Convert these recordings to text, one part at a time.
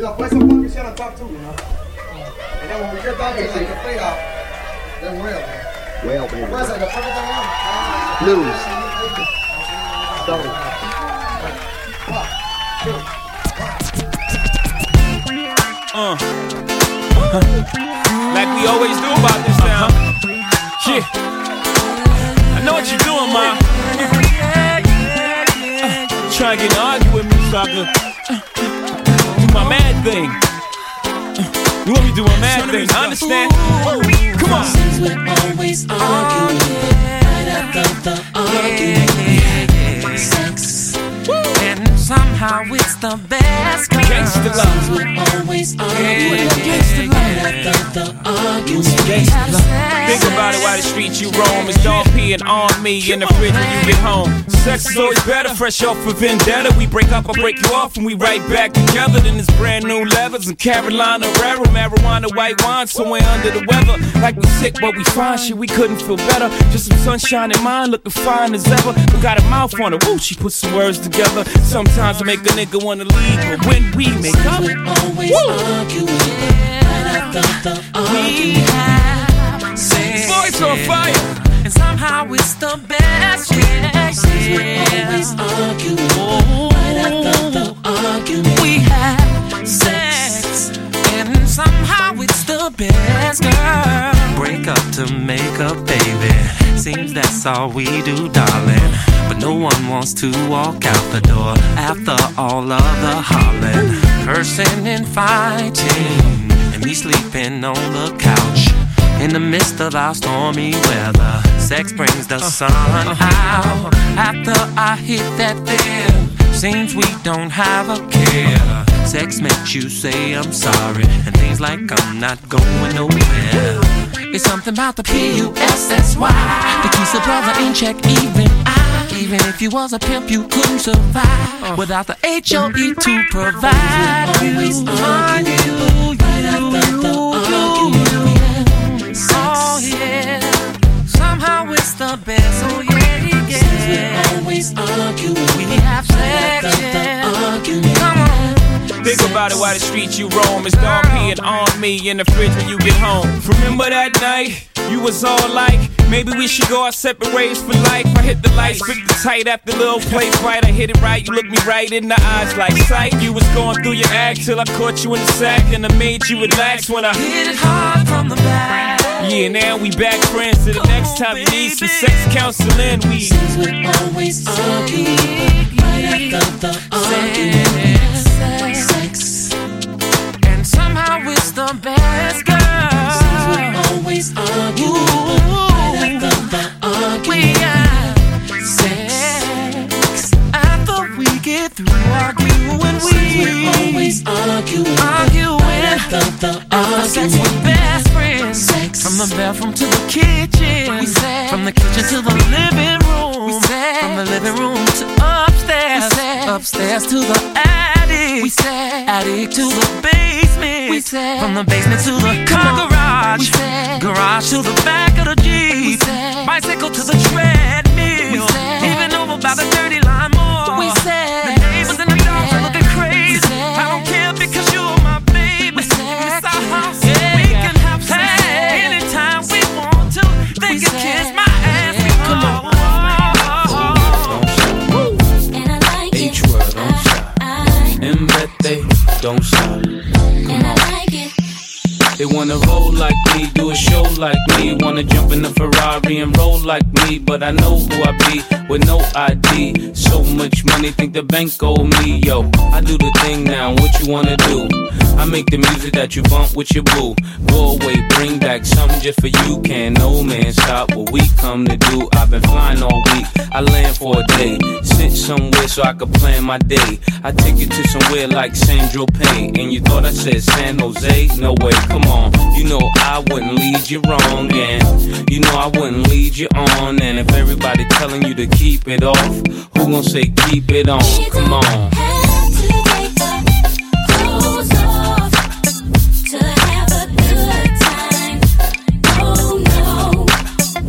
You know, play some funky shit on top too, you know. And then when we get done, it's like a fade out. Then well, man. Well, baby. Where's like the perfect thing Blues. Uh. like we always do about this town. Yeah. I know what you're doing, ma. Uh, trying to get an argue with me so I can uh, do my mad thing. You want me to do my mad thing? I understand. Come on. Since we're always arguing, right after the argument, sex. And somehow it's the best. girl. Gangsta love. We're always arguing, right after the argument. Gangsta love. Think about it while the streets you roam. It's dog peeing on me in the fridge when you get home. Sex is always better, fresh off a vendetta. We break up, I break you off, and we right back together. Then it's brand new levers and Carolina Herrera, marijuana, white wine, somewhere under the weather. Like we sick, but we fine. Shit, we couldn't feel better. Just some sunshine in mine, looking fine as ever. We got a mouth on her, woo, she put some words together. Sometimes I make a nigga wanna leave, but when we make up, always Woo! arguing, the We have sex. voice on fire. Somehow it's the best. Yeah, We're always yeah. arguing, right after the argument. We have sex. And somehow it's the best, girl. Break up to make up, baby. Seems that's all we do, darling. But no one wants to walk out the door after all of the hollering, cursing and fighting, and me sleeping on the couch. In the midst of our stormy weather, sex brings the sun out. After I hit that there, seems we don't have a care. Sex makes you say I'm sorry, and things like I'm not going nowhere. It's something about the P-U-S-S-Y that keeps the brother in check, even I. Even if you was a pimp, you couldn't survive without the H-O-E to provide. Always you, Think about it while the streets you roam. It's dog peeing on me in the fridge when you get home. Remember that night? You was all like, maybe we should go our separate ways for life. I hit the lights, fit the tight after little place fight. I hit it right, you looked me right in the eyes like sight. You was going through your act till I caught you in the sack and I made you relax when I Hit it hard from the back. Yeah, now we back friends. So the next time you need some sex counseling, we Since we're always arguing, right after the argument. Sex. And somehow it's the best, Since we're always arguing, right after the argument. Through arguing. Since we're always arguing, arguing. after the After sex, we're best friends. Sex. From the bathroom to the kitchen. We said. From the kitchen to the living room. We said. From the living room to upstairs. We said. Upstairs to the attic. We said. Attic to the basement. We said. From the basement to the car garage. We said. Garage to the back of the Jeep. We. Bicycle to the treadmill. We said. Don't stop. They wanna roll like me, do a show like me. Wanna jump in the Ferrari and roll like me. But I know who I be with no ID. So much money, think the bank owe me. Yo, I do the thing now, what you wanna do? I make the music that you bump with your boo. Go away, bring back something just for you. Can't no man stop what we come to do. I've been flying all week, I land for a day. Sit somewhere so I could plan my day. I take you to somewhere like Saint-Tropez. And you thought I said San Jose? No way, come on. You know I wouldn't lead you wrong. And you know I wouldn't lead you on. And if everybody telling you to keep it off, who gon' say keep it on? Come on. Have to take the clothes off to have a good time. Oh no,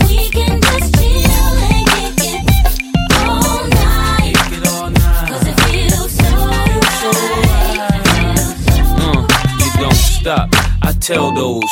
we can just chill and kick it all night. 'Cause it feels so right. Uh, stop. I tell those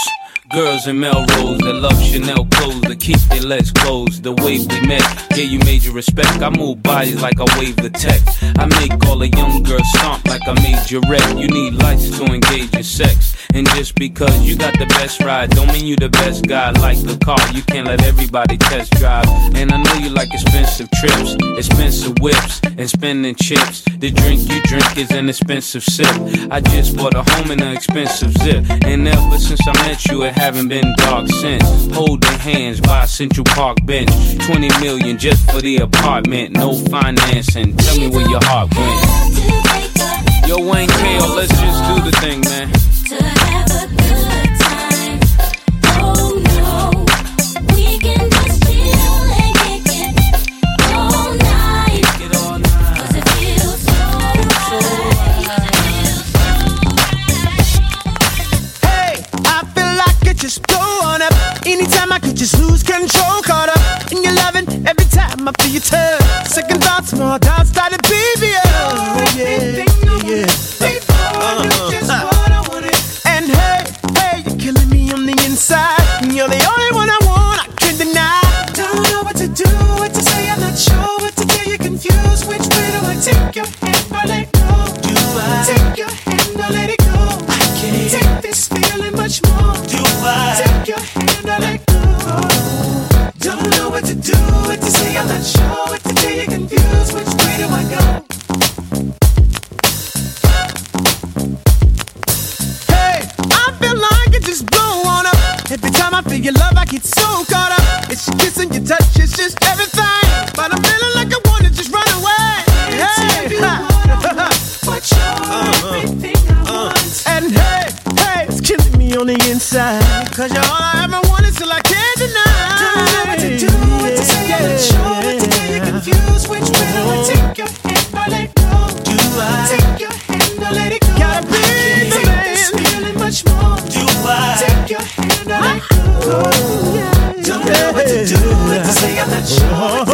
Girls in Melrose that love Chanel clothes that keep their legs closed. The way we met gave you major respect. I move bodies like I wave the tech. I make all the young girls stomp like I made your rep. You need lights to engage your sex. And just because you got the best ride, don't mean you the best guy like the car. You can't let everybody test drive. And I know you like expensive trips, expensive whips, and spending chips. The drink you drink is an expensive sip. I just bought a home in an expensive zip. And ever since I met you, it haven't been dark since. Holding hands by Central Park bench. 20 million just for the apartment, no financing. Tell me where your heart went. Yo, Wayne K.O., let's just do the thing, man. Could just lose control, caught up in your loving. Every time I feel your touch, second thoughts, more doubts start to I feel your love, I get so caught up. It's your kiss and your touch, it's just everything. But I'm feeling like I wanna just run away. Hey, but you're uh-huh. everything I uh-huh. want. And hey, hey, it's killing me on the inside. Cause you're all I ever wanted till I can't deny. Don't know what to do, what to say, I'm not sure what to do. You're confused, which to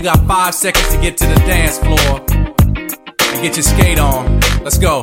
You got five seconds to get to the dance floor and get your skate on. Let's go.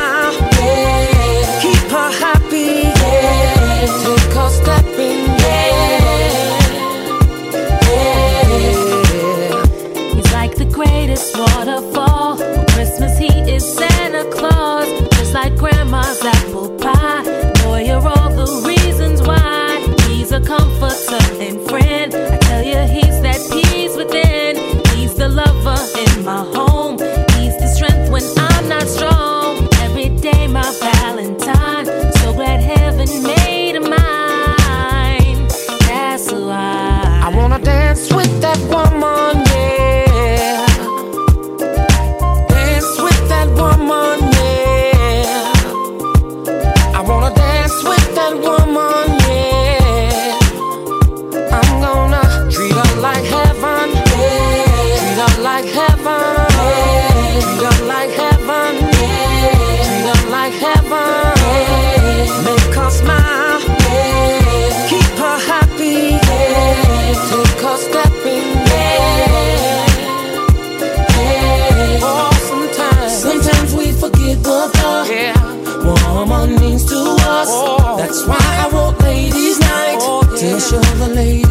like grandma's apple pie. Boy, you're all the reasons why he's a comforter. That's why I want ladies' night oh, yeah. to show the lady.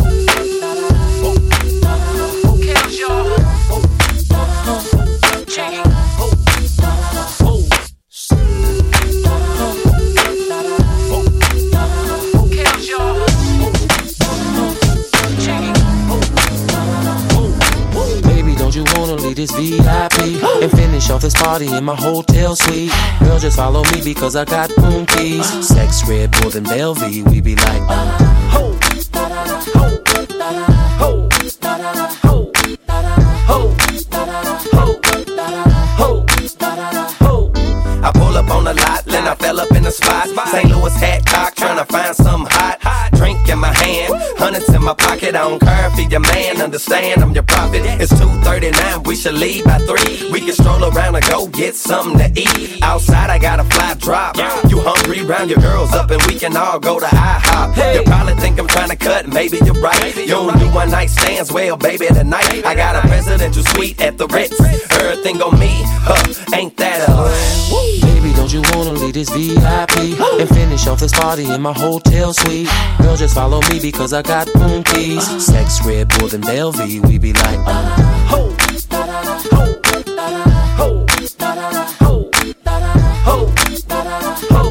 This party in my hotel suite. Girl, just follow me because I got boom keys. Sex, Red Bull, and Belvy, we be like, uh, ho, ho. I pull up on the lot, then I fell up in the spot. St. Louis hat cock, trying to find something hot. Drink in my hand, hundreds in my pocket. I don't care if you're your man, understand I'm your prophet. It's 2:39, we should leave by three. We can stroll around and go get something to eat. Outside, I got a fly drop. You hungry? Round your girls up, and we can all go to IHOP. You probably think I'm trying to cut, maybe you're right. You don't do one night stands, well, baby, tonight I got a presidential suite at the Ritz. Everything on me, huh? Ain't that a don't you wanna leave this VIP and finish off this party in my hotel suite? Girl, just follow me because I got room keys. Sex red more than Belvy, we be like, uh. Ho, ho, ho, ho, ho, ho,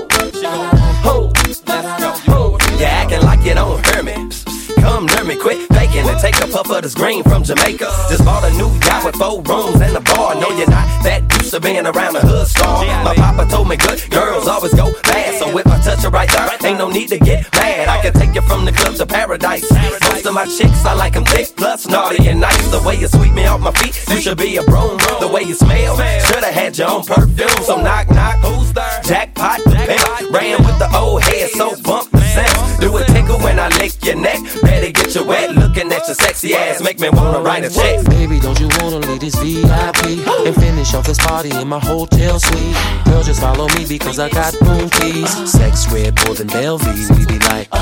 ho. You acting like you don't hear me. Come near me, quit faking and take a puff of this green from Jamaica. Just bought a new yacht with four rooms and a bar. No, you're not that used to being around a hood star. My papa told me good girls always go fast. So if I touch her right there, ain't no need to get mad. I can take you from the club to paradise. Most of my chicks, I like them thick, plus naughty and nice. The way you sweep me off my feet, you should be a broom. The way you smell, should've had your own perfume. So knock, knock, who's there? Jackpot, pimp. Ran with the old head, so bump the sound. Do a tickle when I lick your neck. Better get you wet, looking at your sexy ass, make me wanna write a check. Baby, don't you wanna leave this VIP and finish off this party in my hotel suite? Girl, just follow me because I got room keys. Sex red more than Belvy, we be like, uh,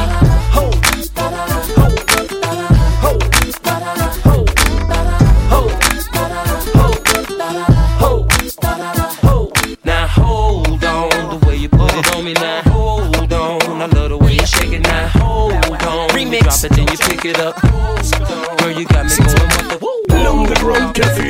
ho, ho, it up. Girl, you got me going with the Long the road cafe.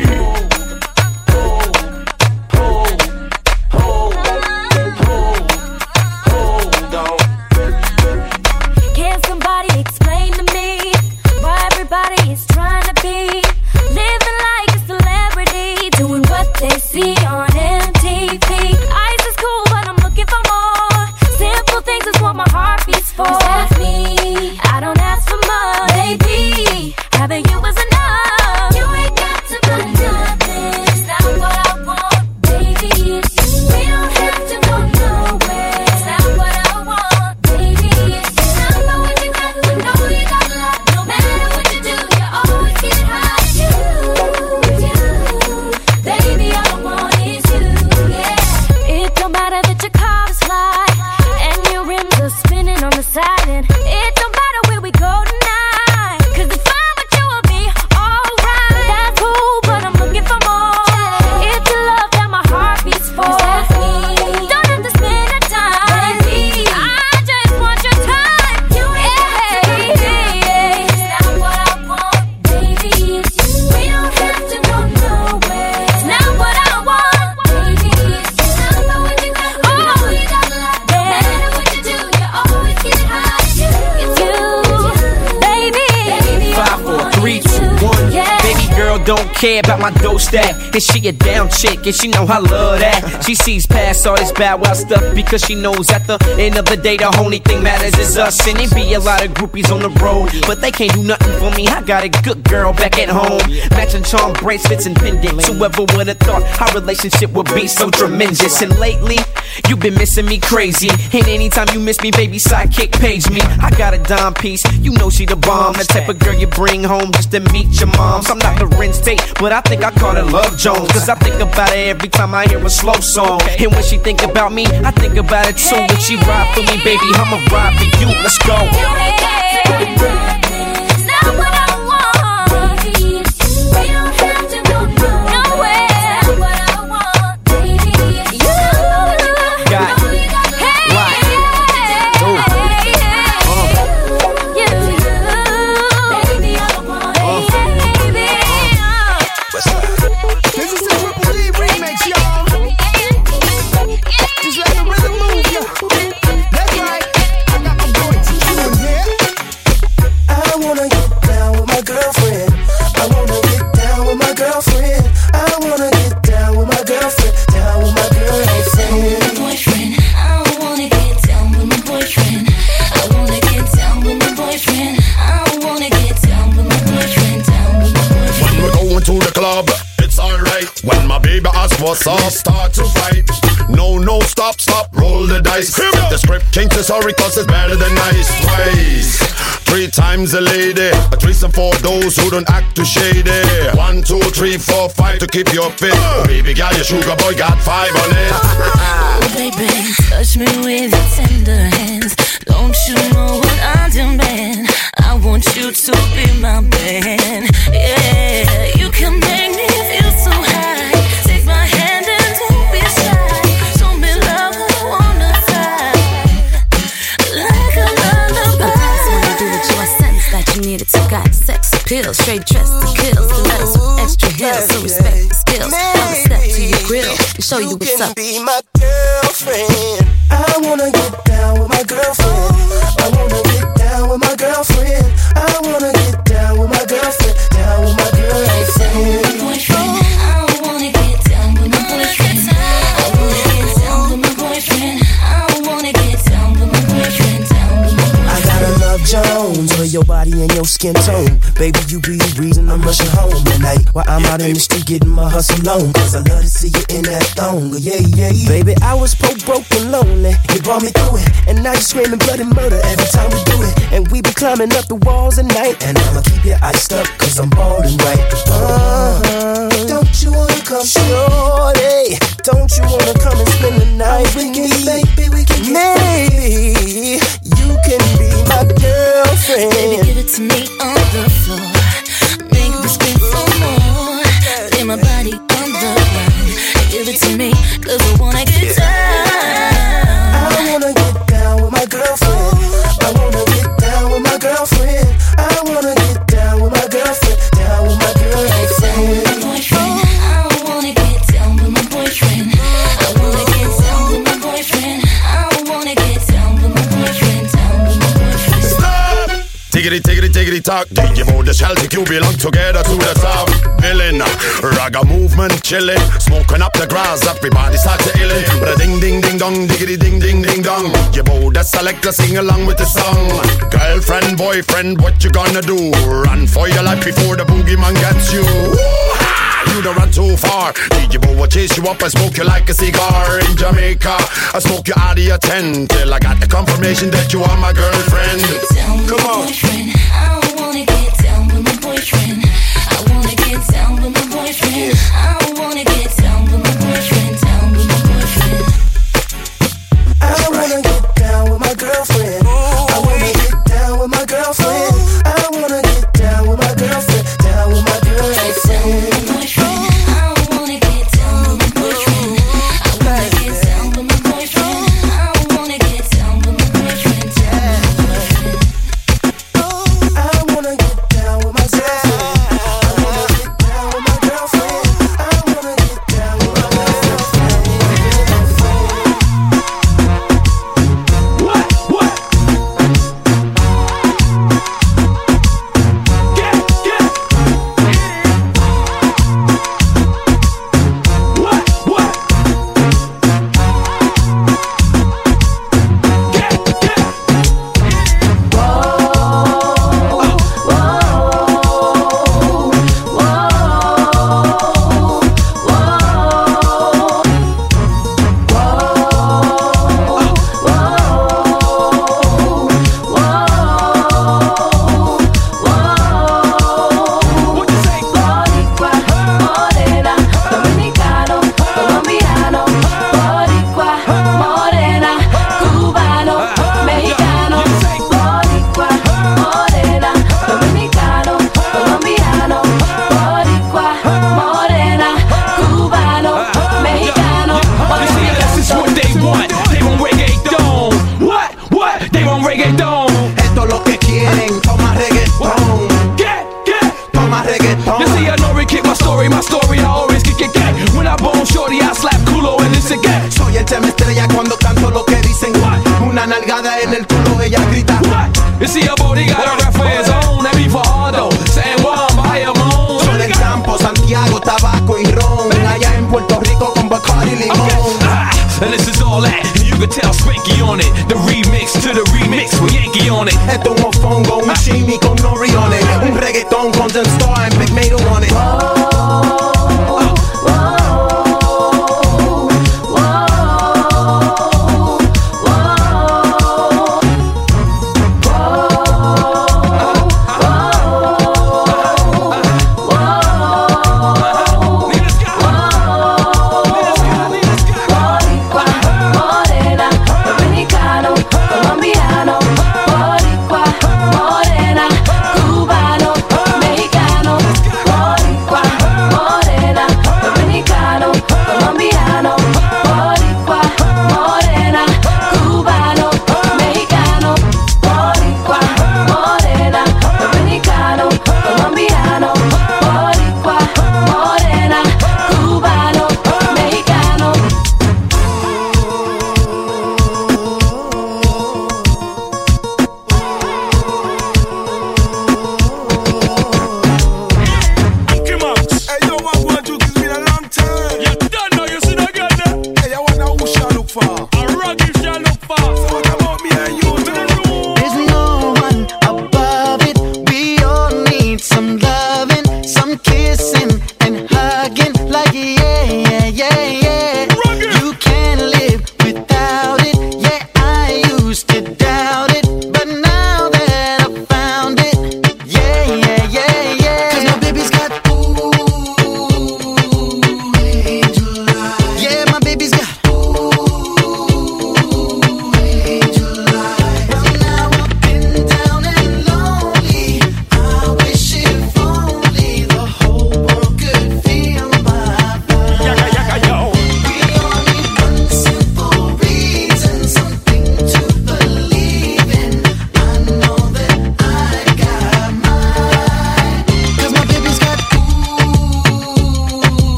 And she a down chick, and she know I love that. She sees past all this bad wild stuff because she knows at the end of the day the only thing matters is us. And it be a lot of groupies on the road, but they can't do nothing for me. I got a good girl back at home, matching charm bracelets and pendants. Whoever would have thought our relationship would be so tremendous? And lately, you've been missing me crazy. And anytime you miss me, baby, sidekick page me. I got a dime piece, you know she the bomb. The type of girl you bring home just to meet your moms. I'm not Larenz Tate, but I think I call her Love Jones. Cause I think about it every time I hear a slow song. And when she think about me, I think about it too. When she ride for me, baby, I'ma ride for you. Let's go. Those who don't act too shady. One, two, three, four, five to keep your fit. Uh. Baby girl, your sugar boy got five on it. Oh, baby, touch me with your tender hands. Don't you know what I demand? I want you to be my man. Show you what's up. Baby, you be the reason I'm rushing home tonight. While I'm out in the street getting my hustle on. Cause I love to see you in that thong. Yeah, yeah, yeah. Baby, I was poor, broke, and lonely. You brought me through it. And now you screaming bloody murder every time we do it. And we be climbing up the walls at night. And I'ma keep you iced up cause I'm ballin' right. Uh-huh. Don't you wanna come, shorty? Don't you wanna come and spend the night with me? Baby, we can Maybe you can be my girlfriend. Baby, give it to me on my body on the ground. Give it to me, cause I wanna talk. DJ Mode, Celtic, you belong together to the top. Villain, raga movement, chillin', smoking up the grass. Everybody start to illin'. But a ding, ding, ding, dong, diggity, ding, ding, ding, dong. You DJ Mode, selector, sing along with the song. Girlfriend, boyfriend, what you gonna do? Run for your life before the boogeyman gets you. You don't run too far. DJ Bo will chase you up and smoke you like a cigar in Jamaica. I smoke you out of your tent till I got the confirmation that you are my girlfriend. Come on. I wanna get down with my boyfriend. I wanna get down with my boyfriend. Down with my boyfriend. I wanna get down with my girlfriend.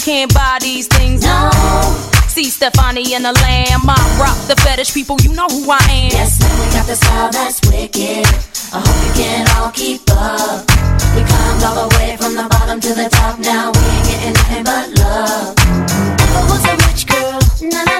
can't buy these things. No. See Stefani and the Lamb. I rock the fetish people. You know who I am. Yes, man, we got the style that's wicked. I hope you can all keep up. We climbed all the way from the bottom to the top. Now we ain't getting nothing but love. I was a rich girl. Nah.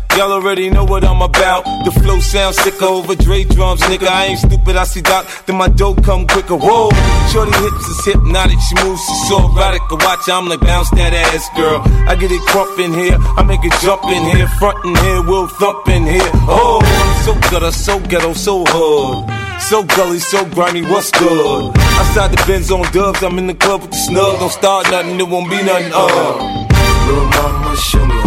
Y'all already know what I'm about. The flow sounds sicker over Dre drums, nigga. I ain't stupid, I see Doc, then my dough come quicker. Whoa, shorty hips is hypnotic, she moves, she's so erotic. I watch, I'm like bounce that ass, girl. I get it crump in here, I make it jump in here, front in here, we'll thump in here. Oh, so gutter, so ghetto, so hood. So gully, so grimy, what's good? Outside the Benz on dubs, I'm in the club with the snug. Don't start nothing, it won't be nothing, uh. Little mama, show me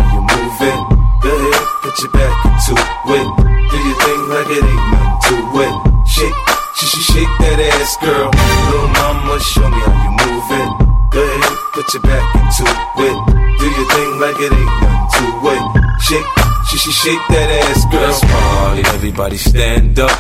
put your back into it. Do your thing like it ain't nothing to it. Shake, sh- sh- shake that ass, girl. Little mama, show me how you move it. Go ahead, put your back into it. Do your thing like it ain't nothing to it. Shake, sh- sh- shake that ass, girl. Let's party, everybody stand up.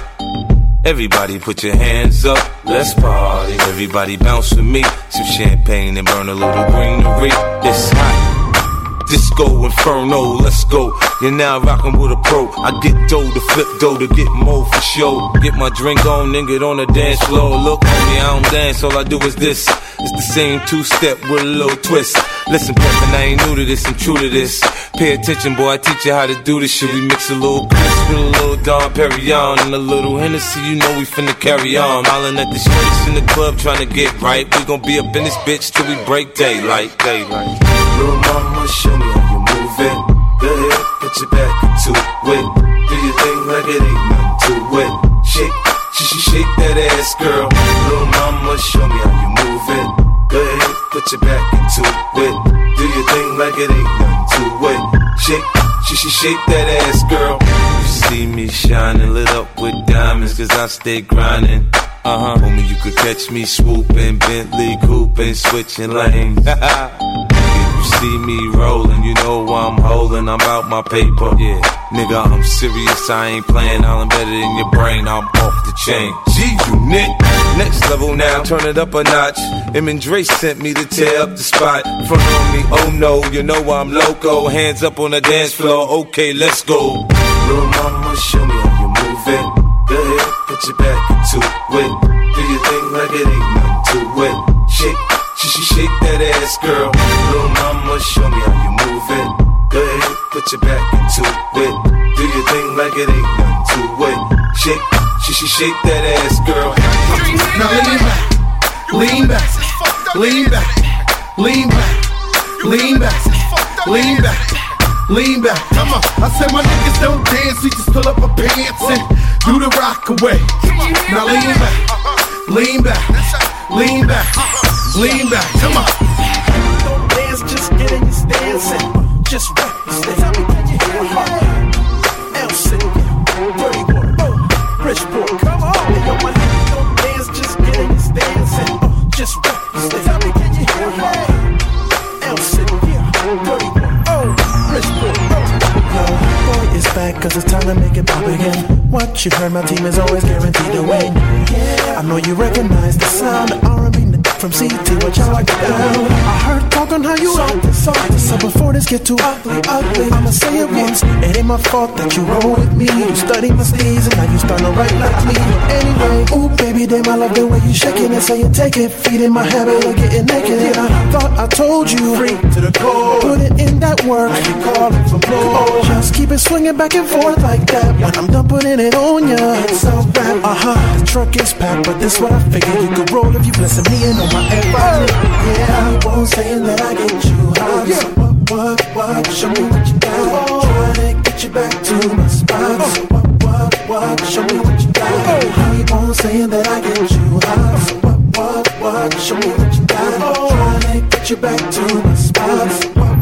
Everybody put your hands up, let's party. Everybody bounce with me. Some champagne and burn a little greenery. It's hot. Disco Inferno, let's go. You're now rocking with a pro. I get dough to flip dough to get more for show. Get my drink on, then get on the dance floor. Look, homie, I don't dance, all I do is this. It's the same two step with a little twist. Listen, Peppin, I ain't new to this, I'm true to this. Pay attention, boy, I teach you how to do this shit. We mix a little Chris with a little Dom Perignon and a little Hennessy, you know we finna carry on. Hollin' at the streets in the club trying to get right. We gon' be up in this bitch till we break daylight, daylight. Little mama, show me how you move it. Go ahead, put your back into it. Do your thing like it ain't nothing to it. Shake, sh- sh- shake that ass, girl. Little mama, show me how you move it. Go ahead, put your back into it. Do your thing like it ain't nothing to it. Shake, sh- sh- shake that ass, girl. You see me shining, lit up with diamonds, cause I stay grinding. Uh huh. Homie, you could catch me swooping, Bentley cooping, switching lanes. see me rolling, you know I'm holding, I'm out my paper. Yeah, nigga, I'm serious, I ain't playing, I'm better than your brain, I'm off the chain. G unit, next level now, turn it up a notch. Em and Dre sent me to tear up the spot. Front on me, oh no, you know I'm loco. Hands up on the dance floor, okay, let's go. Little mama, show me how you move it. Go ahead, put your back into it. Do your thing like it ain't nothing to it. Shake, sh- sh- shake that ass, girl. Little mama, show me how you move it. Go ahead, put your back into it. Do your thing like it ain't nothing to it. Shake, sh- sh- shake that ass, girl. Now lean back, lean back, lean back, lean back, lean back, lean back, lean back. Come on, I said my niggas don't dance, we just pull up our pants and do the rock away. Now lean back, lean back, lean back, lean back. Come on. Don't dance, just get in your stance and just rock your stance. Tell me, can you hear my heart? El City, Dirty Water, Bridgeport, come on. Yo, my don't dance, just get in your stance and uh, just rock your stance. Tell me, can you hear my heart? El City, Dirty Water, oh, Bridgeport, boy, it's back cause it's time to make it pop again. What you heard, my team is always guaranteed to win. I know you recognize the sound of R&B from CT, watch how I get down. I heard talk on how you act, soft. So before this get too ugly, ugly, I'ma say it once. It ain't my fault that you roll with me. You study my steez and now you starting to write like me. Anyway, ooh baby, damn, I love the way you shaking it, so you take it, feeding my habit of getting naked. Yeah, I thought I told you, free to the core. Put it in that work. Now you calling for more. Just keep it swinging back and forth like that. When I'm done putting it on ya, it's so rap. Uh huh. The truck is packed, but this what I figured you could roll if you listen me Yeah, I won't saying that I get you high. So what, what, what? Show me what you got. Trying uh. uh. oh. to get you back to my spot. So what, what, what? Show me what you got. I won't saying that I get you high. So what, what, what? Show me what you got. Trying to get you back to my spot. So what,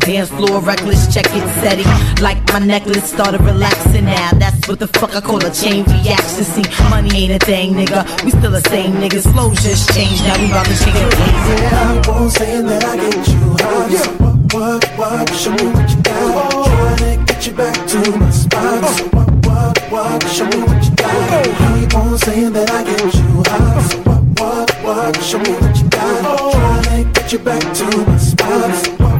dance floor. Reckless check it steady. Like my necklace started relaxing now. That's what the fuck I call a chain reaction. See, money ain't a thing, nigga. We still the same niggas. Flow just changed. Now we about to change the. Yeah, I won't saying that I get you high. So what, what, what? Show me what you got. Trying to get you back to my spot. So what, what, what? Show me what you got. I won't saying that I get you high. So what, what, what? Show me what you got. Trying to get you back to my spot. So what,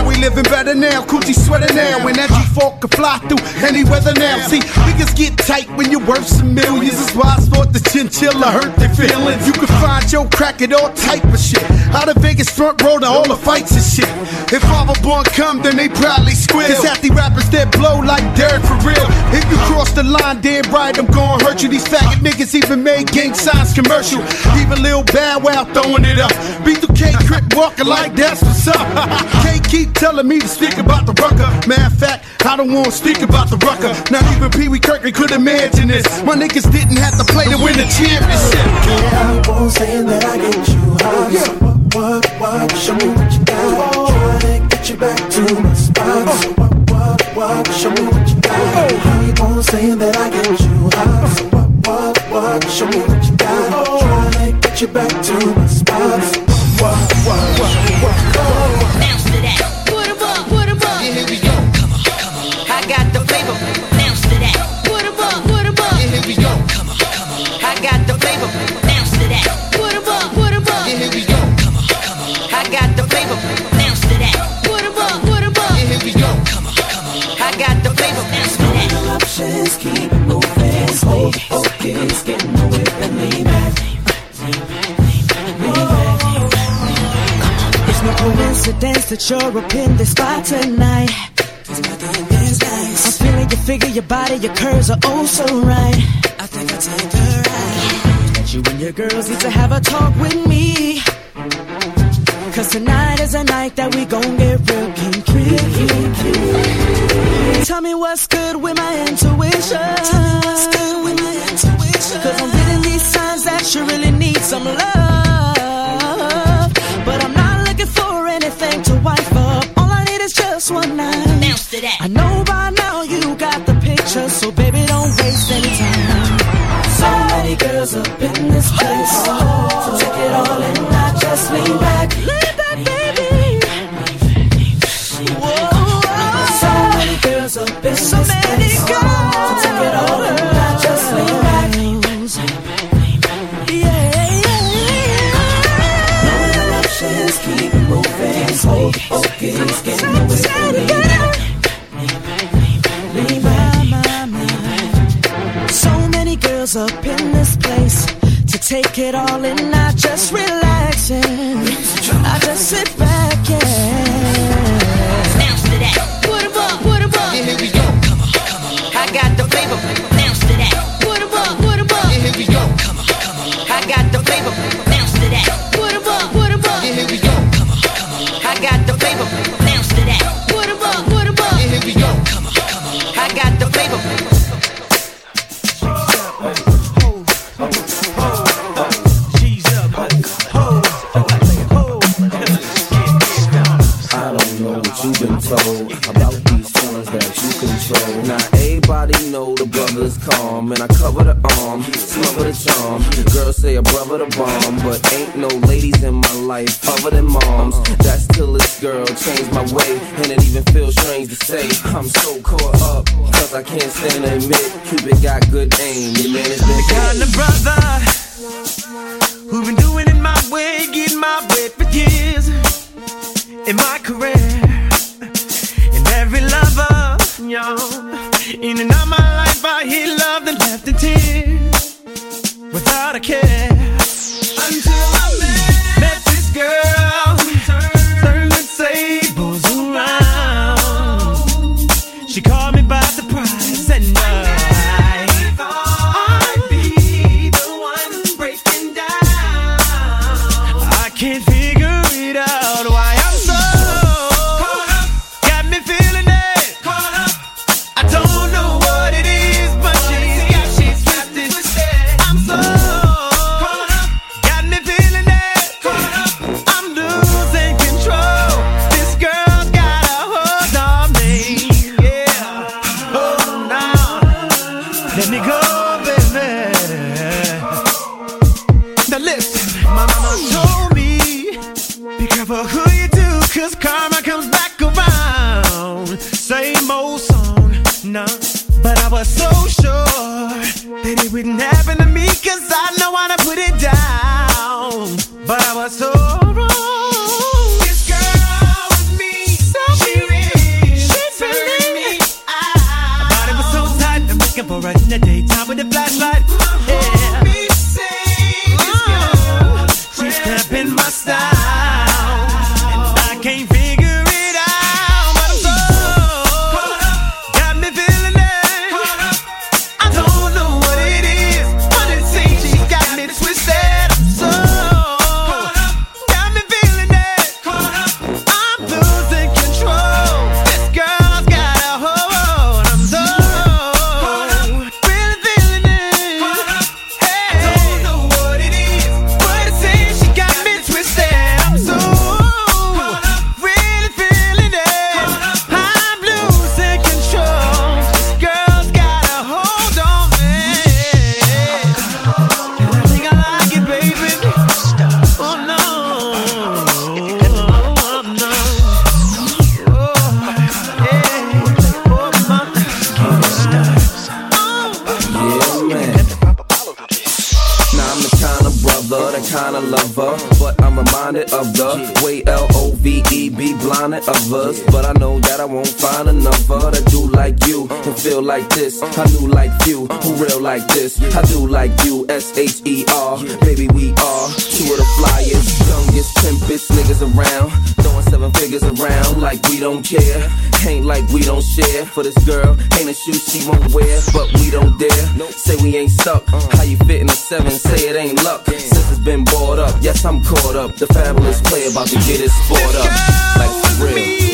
We living better now, coochie sweater now. When that G4 can fly through any weather now. See, niggas get tight when you're worth some millions. That's why I thought the chinchilla hurt their feelings. You can find your crack at all type of shit. Out of Vegas front row to all the fights and shit. If Father Born come, then they probably squeal. Cause half the rappers that blow like Derek for real. If you cross the line, damn right, I'm gonna hurt you. These faggot niggas even made gang signs commercial. Even Lil Bow Wow throwing it up. B2K Crip walking like that's what's up. Can't keep telling me to speak about the rucker. Matter of fact, I don't wanna speak about the rucker. Not even Pee Wee Kirkland could imagine this. My niggas didn't have to play to win the championship. Yeah, I won't saying that I get you high. So what, what, what? Show me what you got. Oh. Trying to get you back to my spot. So what, what, what? Show me what you got. I won't saying that I get you high. So what, what, what? Show me what you got. Trying to get you back to my spot. So what, what, what, what, what? Coincidence that you're up in this spot tonight. I'm feeling your figure, your body, your curves are oh so right. I think I'll take a ride. That you and your girls need to have a talk with me. Cause tonight is a night that we gon' get real kinky. Tell me what's good with my intuition. Cause I'm getting these signs that you really need some love. But I'm not looking for anything to wife up. All I need is just one night. Bounce to that. I know by now you got the picture, so baby, don't waste any time. So many girls up in this place. So it all in, in my career. in every lover, yo, in and out my life, I hear love that left in tears without a care. Of us, But I know that I won't find another that do like you and feel like this. I knew like you, who real like this. I do like you, S H E R. Baby, we are two of the flyers, youngest, pimpest niggas around. Throwing seven figures around like we don't care. Ain't like we don't share. For this girl, ain't a shoe she won't wear, but we don't dare. Say we ain't stuck. How you fit in a seven? Say it ain't luck. Since it's been bought up, yes, I'm caught up. The fabulous play about to get it sport up. Like real.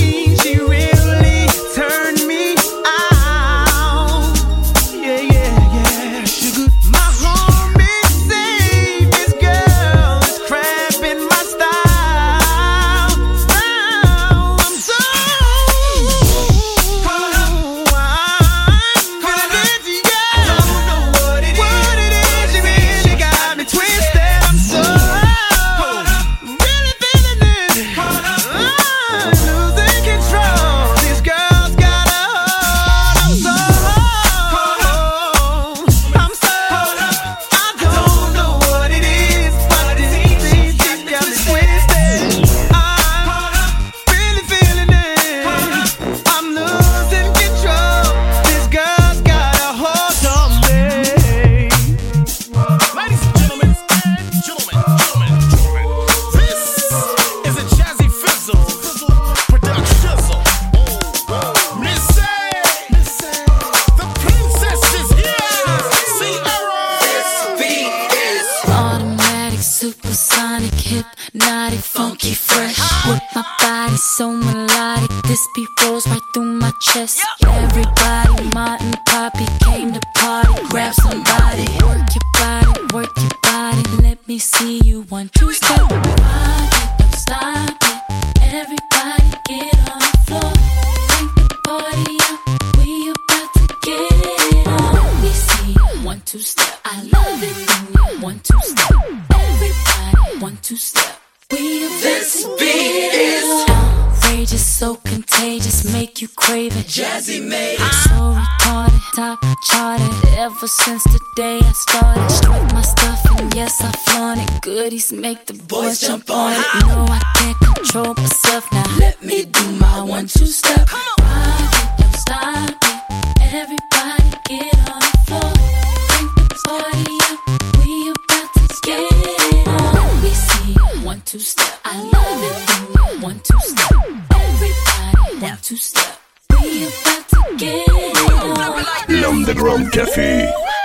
you craving. Jazzy made it. So retarded, top charted. Ever since the day I started, strip my stuff and yes I flaunt it. Goodies make the boys jump on it. You know I can't control myself now. Let me do my one two step. Come on, don't stop. Underground Café.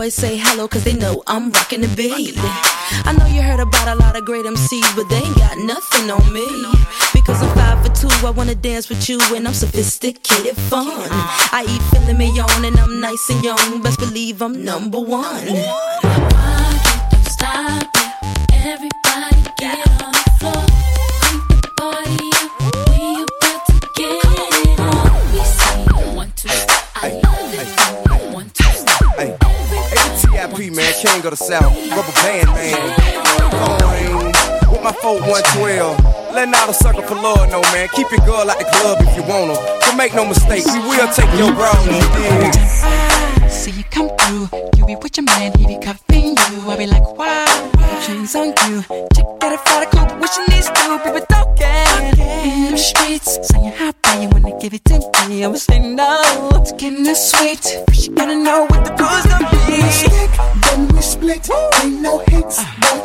Boys say hello, cause they know I'm rocking the beat. I know you heard about a lot of great MCs, but they ain't got nothing on me. Because I'm five for two, I wanna dance with you, and I'm sophisticated fun. I eat filet mignon, and I'm nice and young. Best believe I'm number one. Why can't you Stop of the South, rubber band man. With my 4112. Letting out a sucker for love, no man. Keep your girl at the club if you want her. But make no mistake, we will take your bro. Yeah. See you come through, you be with your man, he be cuffing you. I be like, wow, chains on you. Check out a photo cool, what she needs to, people talking. In the streets, saying how bad you wanna give it to me. I was saying no, it's getting this sweet. First you gotta know what the no hits, but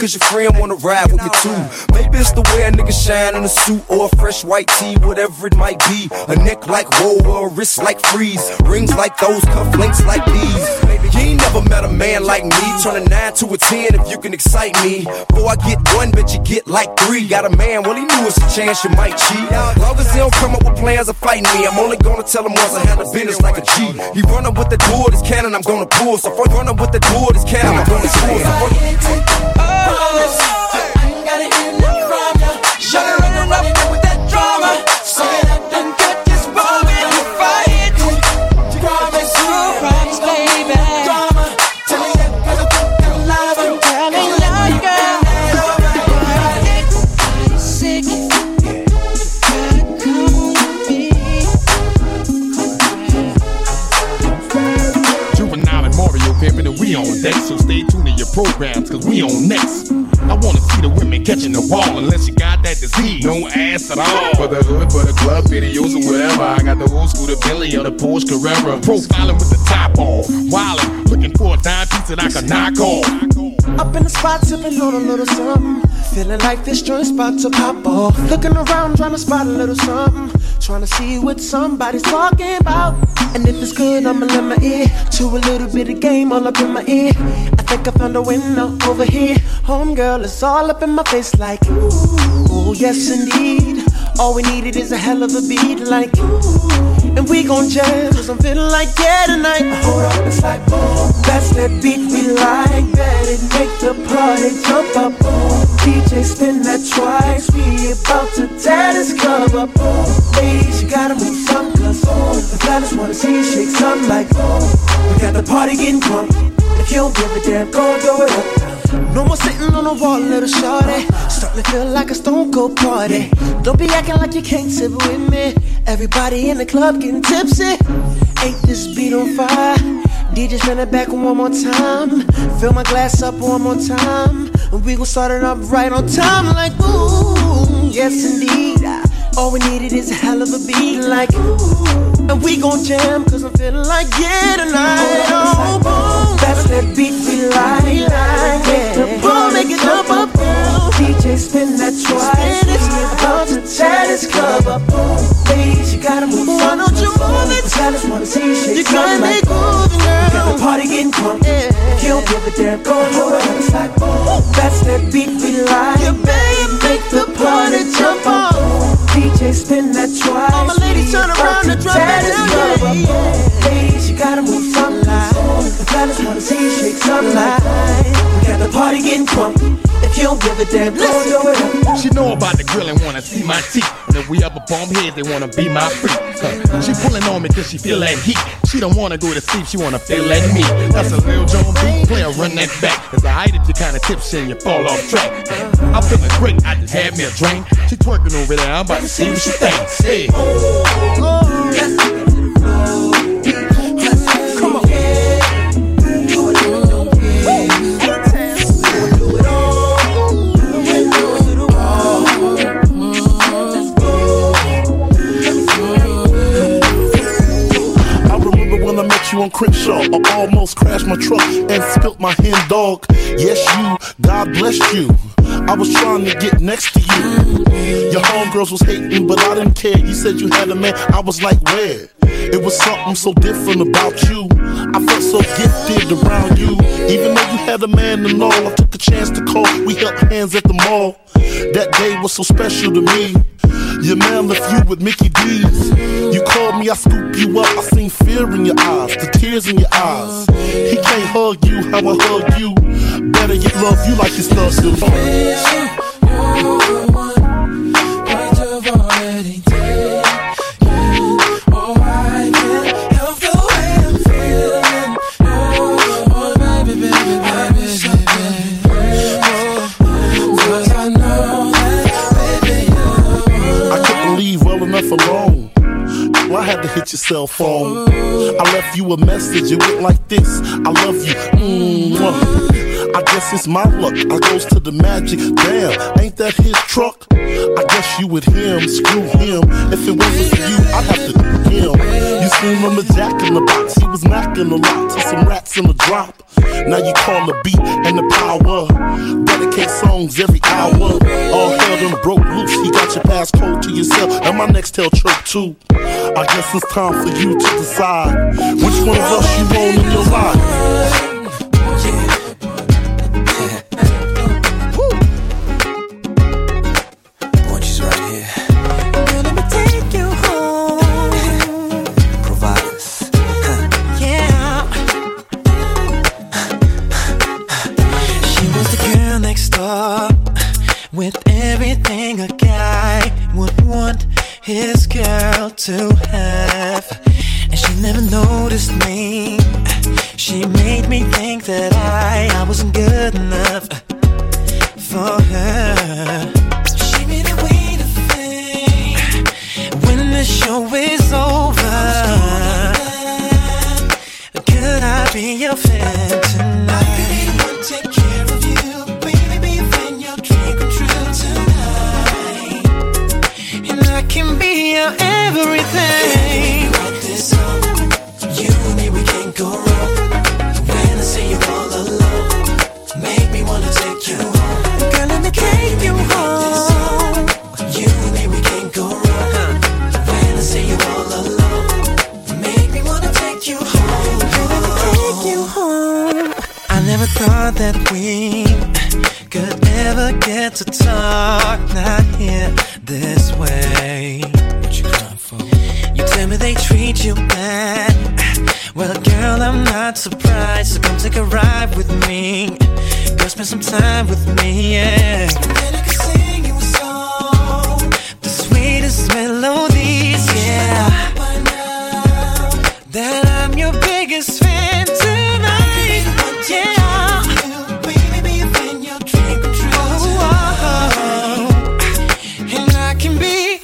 cause your friend wanna ride with me too. Maybe it's the way a nigga shine in a suit or a fresh white tee, whatever it might be. A neck like woe or a wrist like freeze. Rings like those, cufflinks like these. You ain't never met a man like me. Turn a 9 to a 10 if you can excite me. Before I get one, bet you get like three. Got a man, well, he knew it's a chance you might cheat. Long as he don't come up with plans of fighting me, I'm only gonna tell him once I handle business like a G. He run up with the door, this cannon, I'm gonna pull. So first run up with the door, this cannon, I'm gonna pull. So Promise, oh, I got it in the from programs, cause we on next. I wanna see the women catching the ball unless you got that disease. No ass at all. For the hood, for the club, videos or whatever. I got the old school, the Billy or the Porsche Carrera. Profiling with the top off. Wildin', looking for a dime piece that I can knock off. Up in the spot, sipping on a little something. Feeling like this joint's about to pop off. Looking around, trying to spot a little something. Trying to see what somebody's talking about. And if it's good, I'ma let my ear to a little bit of game all up in my ear. I think I found a window over here. Homegirl, it's all up in my face like, ooh, yes indeed. All we needed is a hell of a beat like, ooh. And we gon' jam, cause I'm feeling like, yeah, tonight. Hold up, it's like, boom. That's that beat we like. Bet it make the party jump up, boom. DJ spin that twice. We about to tear this club up, boom. Ladies, you gotta move some, cause boom. The fellas wanna see you shake something like, boom. We got the party getting drunk. If you don't give a damn, go throw it up. No more sitting on the wall, little shorty. Starting to feel like a stone cold party. Don't be acting like you can't sit with me. Everybody in the club getting tipsy. Ain't this beat on fire? DJ turn it back one more time. Fill my glass up one more time. And we gon' start it up right on time. Like, ooh, yes indeed. All we needed is a hell of a beat. Like, ooh, and we gon' jam, cause I'm feeling like yeah tonight. Oh, boom. That's that beat we like. Yeah. The boom, make it jump up, girl. DJ spin that twice. It's about to tear this club up. Ladies, you gotta move. Why don't you move it? Fellas wanna see you You gotta make moves, girl. the party getting crunk. If you don't give a damn, go hold it. It's like boom. That's that beat we like. Getting crunk. If you don't give a damn, let's do it up. She know about the grill and wanna see my teeth. And if we a bomb, heads, they wanna be my freak. Huh. She pulling on me cause she feel that heat. She don't wanna go to sleep, she wanna feel that me. That's a Lil Jon beat, player run that back. I hide it, you kinda tipsy and you fall off track. I'm feeling great, I just had me a drink. She twerking over there, I'm about to see what she thinks. Hey. Come Crenshaw. I almost crashed my truck and spilt my hen dog. Yes, you. God bless you. I was trying to get next to you. Your homegirls was hating, but I didn't care. You said you had a man. I was like, where? It was something so different about you. I felt so gifted around you. Even though you had a man and all, I took a chance to call. We held hands at the mall. That day was so special to me. Your man left you with Mickey D's. You called me, I scooped you up. I seen fear in your eyes, the tears in your eyes. He can't hug you how I hug you. Better yet, love you like his love still Hit your cell phone. I left you a message. It went like this: I love you. Mwah. I guess it's my luck. I goes to the magic. Damn, ain't that his truck? I guess you with him. Screw him. If it wasn't for you, I'd have to do him. You seen him a jack in the box. He was knocking a lot to some rats in the drop. Now you call the beat and the power. Dedicate songs every hour. All hell done broke loose. He got your passcode to yourself. And my next tail choke too. I guess it's time for you to decide which one of us you want in your life. To have.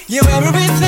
Can everything,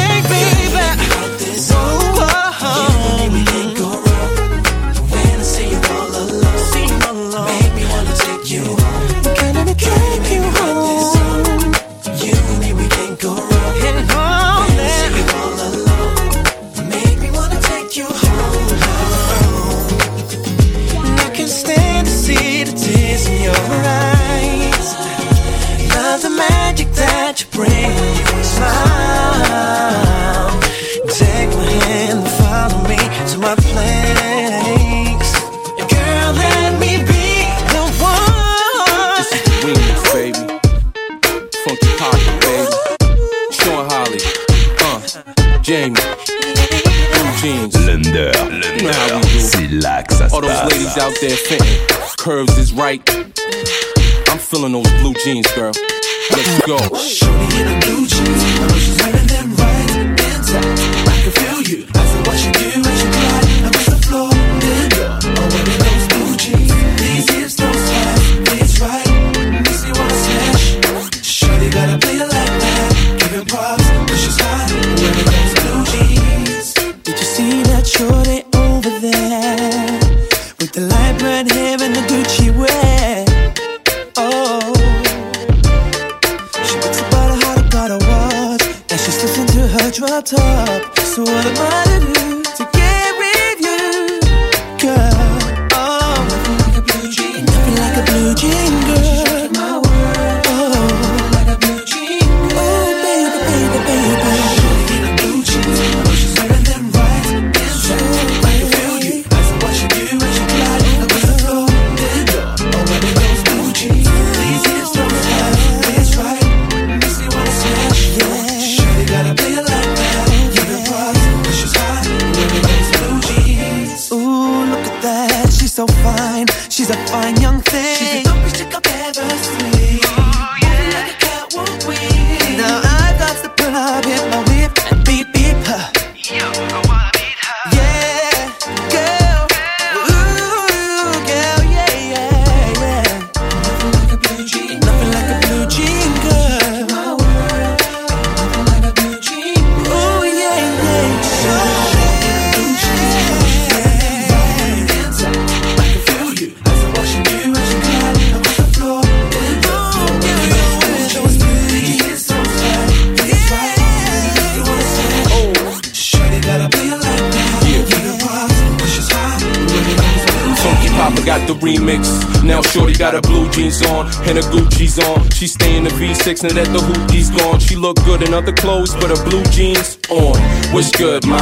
and a Gucci's on. She stay in the V6 and let the hoopty's gone. She look good in other clothes, but her blue jeans on. What's good, ma?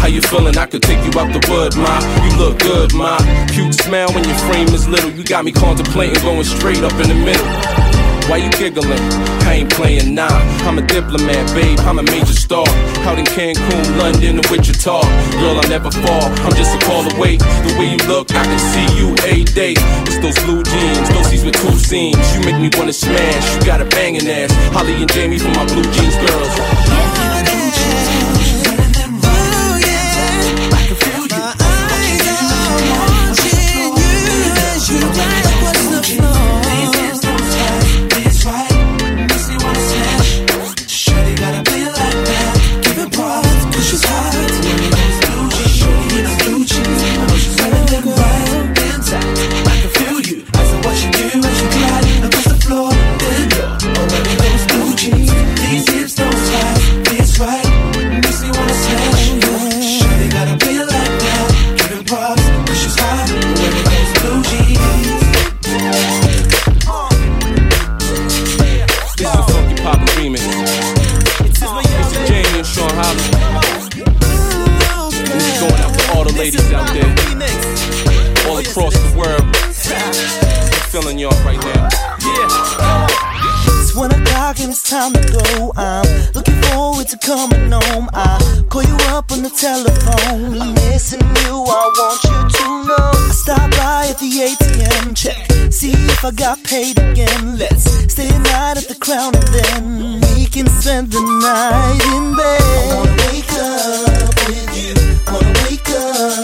How you feeling? I could take you out the wood, ma. You look good, ma. Cute smile when your frame is little. You got me contemplating going straight up in the middle. Why you giggling? I ain't playing now. Nah. I'm a diplomat, babe. I'm a major star. Out in Cancun, London, and Wichita. Girl, I never fall. I'm just a call away. The way you look, I can see you a day. It's those blue jeans, those with two seams. You make me wanna smash. You got a banging ass. Holly and Jamie for my blue jeans girls. home. I call you up on the telephone. I'm missing you, I want you to know. I stop by at the ATM, check, see if I got paid again. Let's stay a night at the crown and then we can spend the night in bed. I wanna wake up with you, wanna wake up.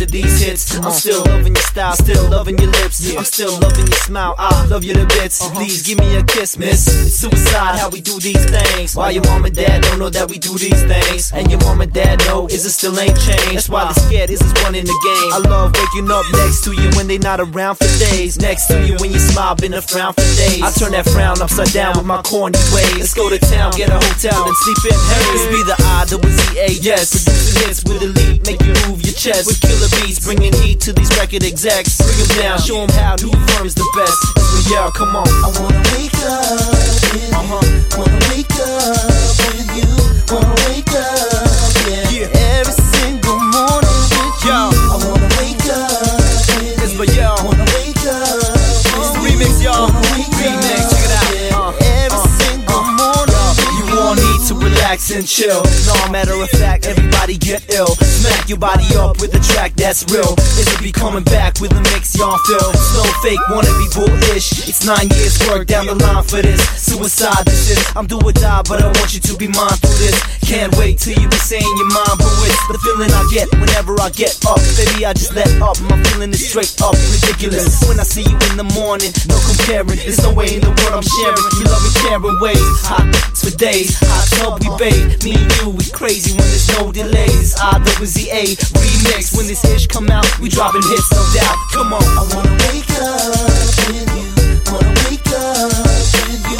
To these hits. I'm still loving your style, still loving your lips. I'm still loving your smile. I love you to bits. Uh-huh. Please give me a kiss, miss. It's suicide how we do these things. Why your mom and dad don't know that we do these things? And your mom and dad know is it still ain't changed. That's why they're scared. this Is one in the game? I love waking up next to you when they not around for days. Next to you when you smile, been a frown for days. I turn that frown upside down with my corny ways. Let's go to town, get a hotel and sleep in Harry's. Be the I, the Z A, yes. Producing hits with elite, make you move your chest. With killer beats, bringing heat to these record execs. Bring them down, show them how new firm's the best. It's the yeah, come on. I wanna wake up with uh-huh. Wanna wake up with you. Wanna relax and chill. No matter of fact, everybody get ill. Smack your body up with a track that's real. It'll be coming back with a mix y'all feel. No fake, wanna be bullish. It's nine years work down the line for this. Suicide, this is. I'm do or die, but I want you to be mindful this. Can't wait till you be saying your mind, but it's the feeling I get whenever I get up. Baby, I just let up. My feeling is straight up ridiculous. When I see you in the morning, no comparing. There's no way in the world I'm sharing. You love and caring ways. Hot for days, hot tub we bathe. Me and you, we crazy when there's no delays. I double Z A remix. When this ish come out, we dropping hits, no doubt. Come on, I wanna wake up with you. Wanna wake up with you.